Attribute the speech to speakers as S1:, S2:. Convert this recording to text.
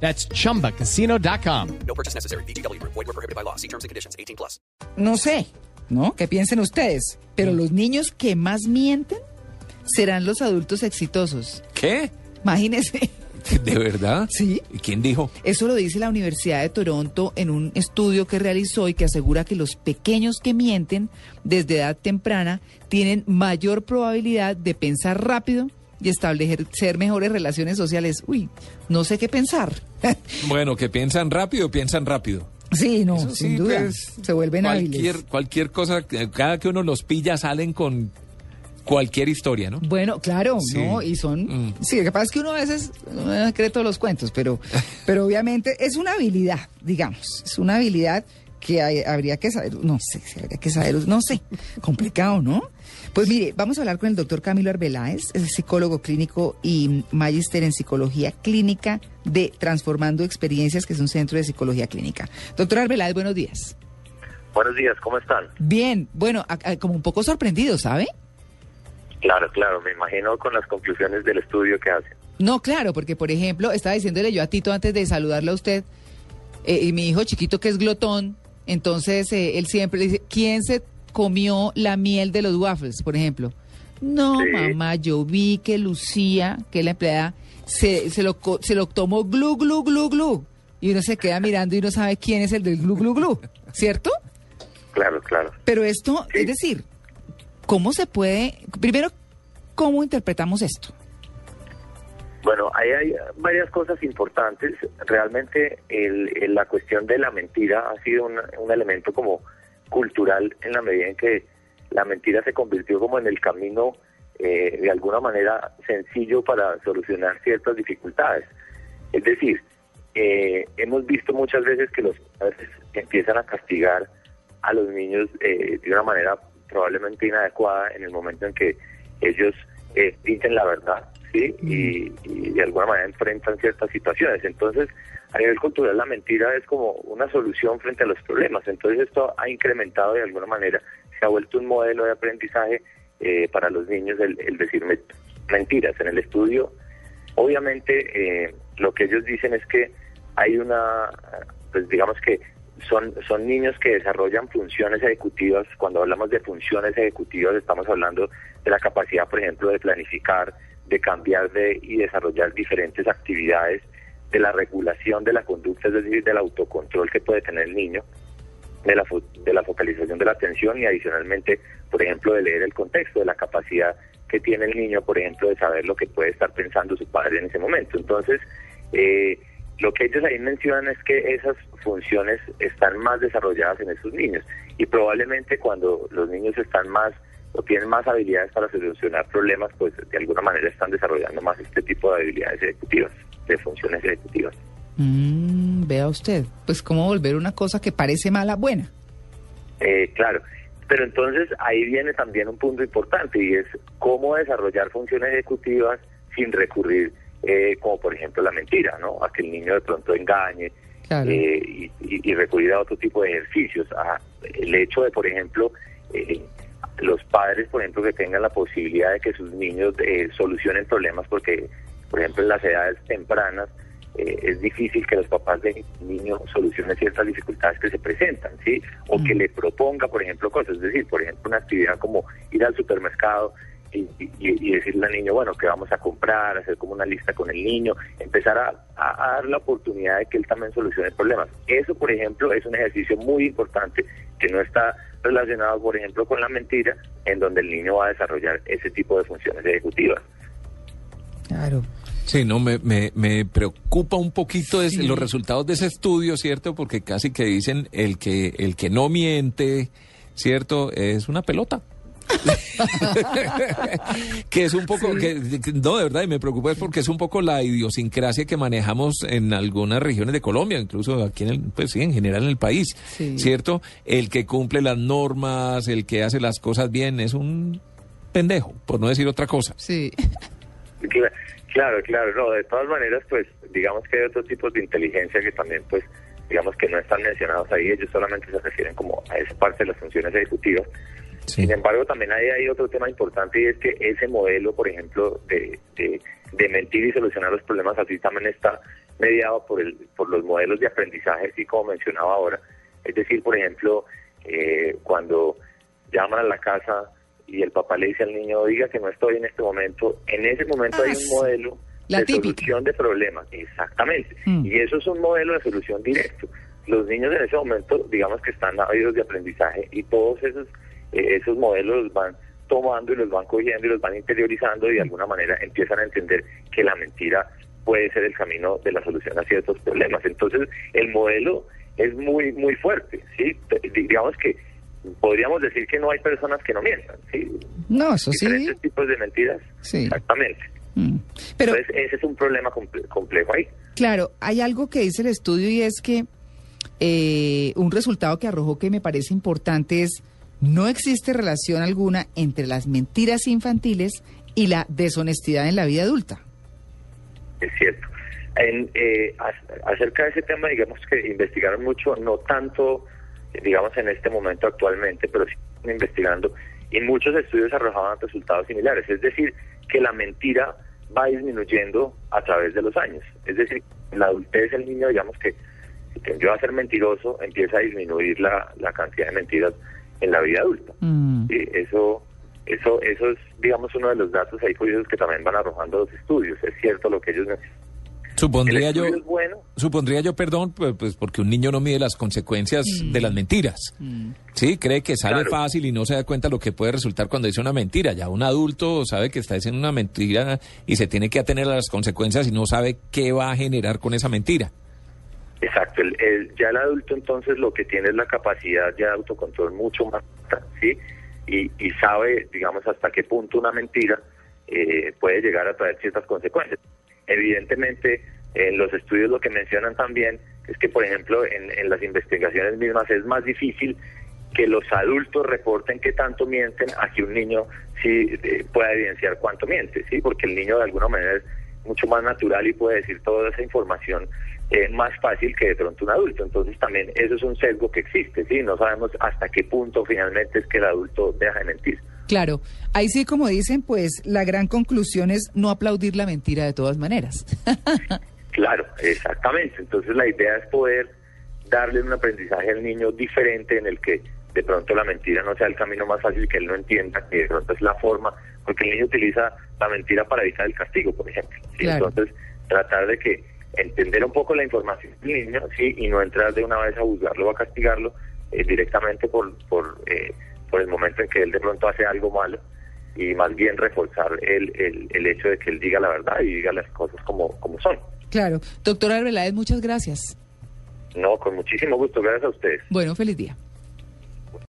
S1: That's chumbacasino.com.
S2: No purchase necessary. BGW. Void were prohibited by law. See terms and conditions. 18 plus.
S3: No sé, ¿no? ¿Qué piensen ustedes? Pero los niños que más mienten serán los adultos exitosos.
S4: ¿Qué?
S3: Imagínense.
S4: ¿De verdad?
S3: Sí.
S4: ¿Y quién dijo?
S3: Eso lo dice la Universidad de Toronto en un estudio que realizó y que asegura que los pequeños que mienten desde edad temprana tienen mayor probabilidad de pensar rápido y establecer mejores relaciones sociales. Uy, no sé qué pensar.
S4: Bueno, que piensan rápido, piensan rápido.
S3: sí, no,
S4: Eso
S3: sin
S4: sí,
S3: duda.
S4: pues,
S3: se vuelven
S4: cualquier,
S3: hábiles.
S4: cualquier cosa, eh, cada que uno los pilla salen con cualquier historia, ¿no?
S3: Bueno, claro,
S4: Sí.
S3: ¿no? Y son...
S4: Mm.
S3: Sí, lo que pasa es que uno a veces no cree todos los cuentos, pero, pero obviamente es una habilidad, digamos. Es una habilidad que hay- habría que saber, no sé, si habría que saber, no sé, complicado, ¿no? Pues mire, vamos a hablar con el doctor Camilo Arbeláez, es psicólogo clínico y magíster en psicología clínica de Transformando Experiencias, que es un centro de psicología clínica. Doctor Arbeláez, buenos días.
S5: Buenos días, ¿cómo están?
S3: Bien, bueno, a- a- como un poco sorprendido, ¿sabe?
S5: Claro, claro, me imagino con las conclusiones del estudio que hacen.
S3: No, claro, porque por ejemplo, estaba diciéndole yo a Tito antes de saludarle a usted, eh, y mi hijo chiquito que es glotón, entonces eh, él siempre dice, ¿quién se comió la miel de los waffles, por ejemplo? No,
S5: Sí.
S3: mamá, yo vi que Lucía, que es la empleada, se, se, lo, se lo tomó glu, glu, glu, glu. Y uno se queda mirando y no sabe quién es el del glu, glu, glu, ¿cierto?
S5: Claro, claro.
S3: Pero esto, es decir, ¿cómo se puede, primero, cómo interpretamos esto?
S5: Bueno, hay varias cosas importantes. Realmente el, la cuestión de la mentira ha sido un, elemento como cultural en la medida en que la mentira se convirtió como en el camino eh, de alguna manera sencillo para solucionar ciertas dificultades. Es decir, eh, hemos visto muchas veces que los padres empiezan a castigar a los niños eh, de una manera probablemente inadecuada en el momento en que ellos eh, dicen la verdad, ¿sí? Y, y de alguna manera enfrentan ciertas situaciones. Entonces, a nivel cultural, la mentira es como una solución frente a los problemas. Entonces, esto ha incrementado de alguna manera, se ha vuelto un modelo de aprendizaje eh, para los niños el, el decir me- mentiras. En el estudio, obviamente, eh, lo que ellos dicen es que hay una, pues digamos que son, son niños que desarrollan funciones ejecutivas. Cuando hablamos de funciones ejecutivas, estamos hablando de la capacidad, por ejemplo, de planificar, de cambiar de, y desarrollar diferentes actividades, de la regulación de la conducta, es decir, del autocontrol que puede tener el niño, de la, fo- de la focalización de la atención y adicionalmente, por ejemplo, de leer el contexto, de la capacidad que tiene el niño, por ejemplo, de saber lo que puede estar pensando su padre en ese momento. Entonces, eh, lo que ellos ahí mencionan es que esas funciones están más desarrolladas en esos niños y probablemente cuando los niños están más o tienen más habilidades para solucionar problemas, pues de alguna manera están desarrollando más este tipo de habilidades ejecutivas, de funciones ejecutivas.
S3: Mm, vea usted, pues cómo volver una cosa que parece mala buena.
S5: Eh, claro, pero entonces ahí viene también un punto importante y es cómo desarrollar funciones ejecutivas sin recurrir, eh, como por ejemplo la mentira, ¿no? A que el niño de pronto engañe
S3: Claro.
S5: eh, y, y- y recurrir a otro tipo de ejercicios. A el hecho de, por ejemplo, eh, los padres, por ejemplo, que tengan la posibilidad de que sus niños eh, solucionen problemas, porque, por ejemplo, en las edades tempranas eh, es difícil que los papás de niño solucionen ciertas dificultades que se presentan, ¿sí? O que
S3: Mm.
S5: le proponga, por ejemplo, cosas, es decir, por ejemplo, una actividad como ir al supermercado y, y- y decirle al niño, bueno, que vamos a comprar, hacer como una lista con el niño, empezar a, a- a dar la oportunidad de que él también solucione problemas. Eso, por ejemplo, es un ejercicio muy importante que no está relacionado, por ejemplo, con la mentira, en donde el niño va a desarrollar ese tipo de funciones ejecutivas.
S3: Claro.
S4: Sí, no, me, me, me preocupa un poquito
S3: Sí.
S4: los resultados de ese estudio, ¿cierto? Porque casi que dicen el que, el que no miente, ¿cierto? Es una pelota. que es un poco, que, que- no, de verdad, y me preocupa es porque es un poco la idiosincrasia que manejamos en algunas regiones de Colombia, incluso aquí en el, pues sí, en general en el país,
S3: Sí.
S4: ¿cierto? El que cumple las normas, el que hace las cosas bien, es un pendejo, por no decir otra cosa.
S3: Sí.
S5: Cla- Claro, claro, no, de todas maneras, pues digamos que hay otros tipos de inteligencia que también, pues, digamos que no están mencionados ahí, ellos solamente se refieren como a esa parte de las funciones ejecutivas.
S4: Sí.
S5: Sin embargo, también hay, hay otro tema importante y es que ese modelo, por ejemplo, de, de, de mentir y solucionar los problemas así también está mediado por, el, por los modelos de aprendizaje, así como mencionaba ahora. Es decir, por ejemplo, eh, cuando llaman a la casa y el papá le dice al niño, diga que no estoy en este momento, en ese momento
S3: Ah,
S5: hay un modelo
S3: La
S5: de
S3: típica.
S5: solución de problemas, exactamente.
S3: Mm.
S5: Y eso es un modelo de solución directo. Los niños en ese momento, digamos que están ávidos de aprendizaje y todos esos, eh, esos modelos los van tomando y los van cogiendo y los van interiorizando y de alguna manera empiezan a entender que la mentira puede ser el camino de la solución a ciertos problemas. Entonces, el modelo es muy, muy fuerte, ¿sí? Digamos que podríamos decir que no hay personas que no mientan, ¿sí?
S3: No, eso sí.
S5: Diferentes tipos de mentiras.
S3: Sí.
S5: Exactamente.
S3: Mm. Pero,
S5: Entonces, ese es un problema comple- complejo ahí.
S3: claro, hay algo que dice el estudio y es que eh, un resultado que arrojó que me parece importante es no existe relación alguna entre las mentiras infantiles y la deshonestidad en la vida adulta.
S5: Es cierto. En, eh, ac- acerca de ese tema, digamos que investigaron mucho, no tanto, digamos, en este momento actualmente, pero sí investigando, y muchos estudios arrojaban resultados similares. Es decir, que la mentira va disminuyendo a través de los años. Es decir, en la adultez el niño, digamos que si tendió a ser mentiroso, empieza a disminuir la, la cantidad de mentiras en la vida adulta.
S3: Mm.
S5: Eso, eso, eso es, digamos, uno de los datos ahí curiosos que también van arrojando los estudios. Es cierto lo que ellos mencionan.
S4: Supondría yo,
S5: bueno,
S4: supondría yo, perdón, pues, pues porque un niño no mide las consecuencias de las mentiras. Sí, cree que sale
S5: Claro.
S4: fácil y no se da cuenta lo que puede resultar cuando dice una mentira. Ya un adulto sabe que está diciendo una mentira y se tiene que atener a las consecuencias y no sabe qué va a generar con esa mentira.
S5: Exacto, el, el- ya el adulto entonces lo que tiene es la capacidad ya de autocontrol mucho más, ¿sí? Y, y sabe, digamos, hasta qué punto una mentira eh, puede llegar a traer ciertas consecuencias. Evidentemente, en los estudios lo que mencionan también es que, por ejemplo, en, las investigaciones mismas es más difícil que los adultos reporten que tanto mienten a que un niño sí eh, pueda evidenciar cuánto miente, ¿sí? Porque el niño de alguna manera es mucho más natural y puede decir toda esa información eh, más fácil que de pronto un adulto. Entonces también eso es un sesgo que existe, ¿sí? No sabemos hasta qué punto finalmente es que el adulto deja de mentir.
S3: Claro, ahí sí, como dicen, pues la gran conclusión es no aplaudir la mentira de todas maneras.
S5: Claro, exactamente. Entonces la idea es poder darle un aprendizaje al niño diferente en el que de pronto la mentira no sea el camino más fácil que él no entienda, que de pronto es la forma, porque el niño utiliza la mentira para evitar el castigo, por ejemplo. ¿sí?
S3: Claro.
S5: Entonces tratar de que entender un poco la información del niño, sí, y no entrar de una vez a juzgarlo o a castigarlo eh, directamente por por, eh, por el momento en que él de pronto hace algo malo y más bien reforzar el, el, el hecho de que él diga la verdad y diga las cosas como, como son.
S3: Claro. Doctora Arbeláez, muchas gracias.
S5: No, con muchísimo gusto. Gracias a ustedes.
S3: Bueno, feliz día.